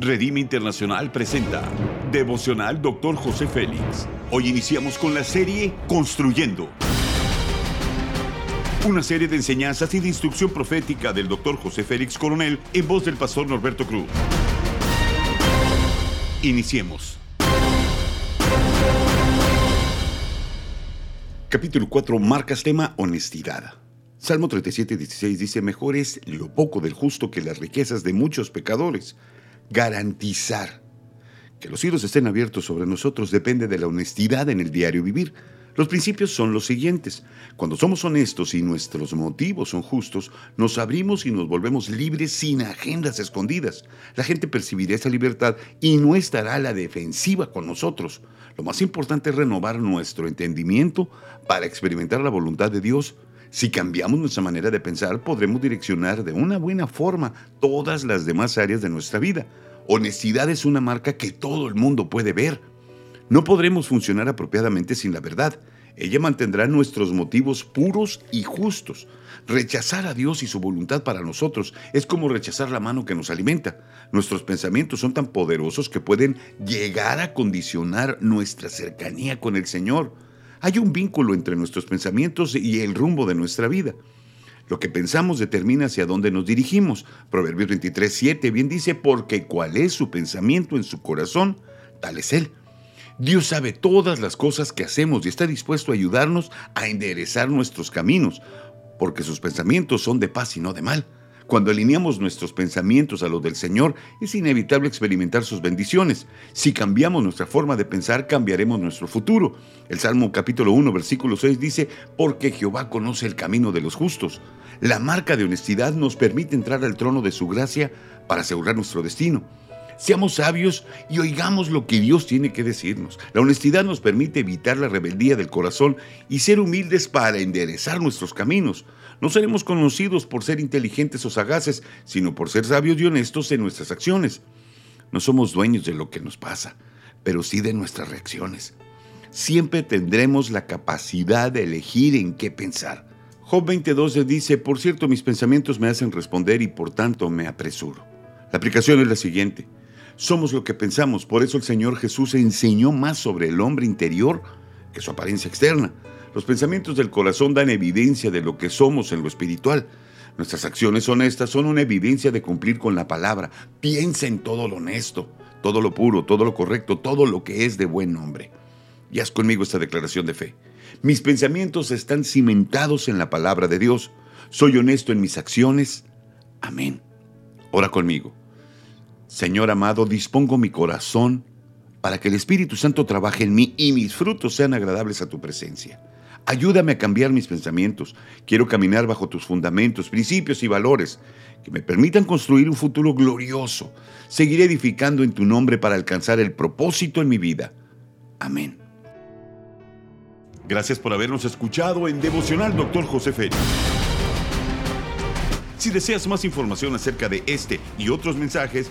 Redime Internacional presenta Devocional Dr. José Félix. Hoy iniciamos con la serie Construyendo. Una serie de enseñanzas y de instrucción profética del Dr. José Félix Coronel en voz del pastor Norberto Cruz. Iniciemos. Capítulo 4 marcas tema honestidad. Salmo 37, 16 dice, mejor es lo poco del justo que las riquezas de muchos pecadores. Garantizar que los cielos estén abiertos sobre nosotros depende de la honestidad en el diario vivir. Los principios son los siguientes. Cuando somos honestos y nuestros motivos son justos, nos abrimos y nos volvemos libres sin agendas escondidas. La gente percibirá esa libertad y no estará a la defensiva con nosotros. Lo más importante es renovar nuestro entendimiento para experimentar la voluntad de Dios si cambiamos nuestra manera de pensar, podremos direccionar de una buena forma todas las demás áreas de nuestra vida. Honestidad es una marca que todo el mundo puede ver. No podremos funcionar apropiadamente sin la verdad. Ella mantendrá nuestros motivos puros y justos. Rechazar a Dios y su voluntad para nosotros es como rechazar la mano que nos alimenta. Nuestros pensamientos son tan poderosos que pueden llegar a condicionar nuestra cercanía con el Señor. Hay un vínculo entre nuestros pensamientos y el rumbo de nuestra vida. Lo que pensamos determina hacia dónde nos dirigimos. Proverbios 23, 7 bien dice, porque cuál es su pensamiento en su corazón, tal es él. Dios sabe todas las cosas que hacemos y está dispuesto a ayudarnos a enderezar nuestros caminos, porque sus pensamientos son de paz y no de mal. Cuando alineamos nuestros pensamientos a los del Señor, es inevitable experimentar sus bendiciones. Si cambiamos nuestra forma de pensar, cambiaremos nuestro futuro. El Salmo capítulo 1, versículo 6 dice, porque Jehová conoce el camino de los justos. La marca de honestidad nos permite entrar al trono de su gracia para asegurar nuestro destino. Seamos sabios y oigamos lo que Dios tiene que decirnos. La honestidad nos permite evitar la rebeldía del corazón y ser humildes para enderezar nuestros caminos. No seremos conocidos por ser inteligentes o sagaces, sino por ser sabios y honestos en nuestras acciones. No somos dueños de lo que nos pasa, pero sí de nuestras reacciones. Siempre tendremos la capacidad de elegir en qué pensar. Job 22 dice, por cierto, mis pensamientos me hacen responder y por tanto me apresuro. La aplicación es la siguiente. Somos lo que pensamos, por eso el Señor Jesús enseñó más sobre el hombre interior su apariencia externa. Los pensamientos del corazón dan evidencia de lo que somos en lo espiritual. Nuestras acciones honestas son una evidencia de cumplir con la palabra. Piensa en todo lo honesto, todo lo puro, todo lo correcto, todo lo que es de buen nombre. Y haz conmigo esta declaración de fe. Mis pensamientos están cimentados en la palabra de Dios. Soy honesto en mis acciones. Amén. Ora conmigo. Señor amado, dispongo mi corazón para que el Espíritu Santo trabaje en mí y mis frutos sean agradables a tu presencia. Ayúdame a cambiar mis pensamientos. Quiero caminar bajo tus fundamentos, principios y valores que me permitan construir un futuro glorioso. Seguiré edificando en tu nombre para alcanzar el propósito en mi vida. Amén. Gracias por habernos escuchado en Devocional Dr. José Félix. Si deseas más información acerca de este y otros mensajes,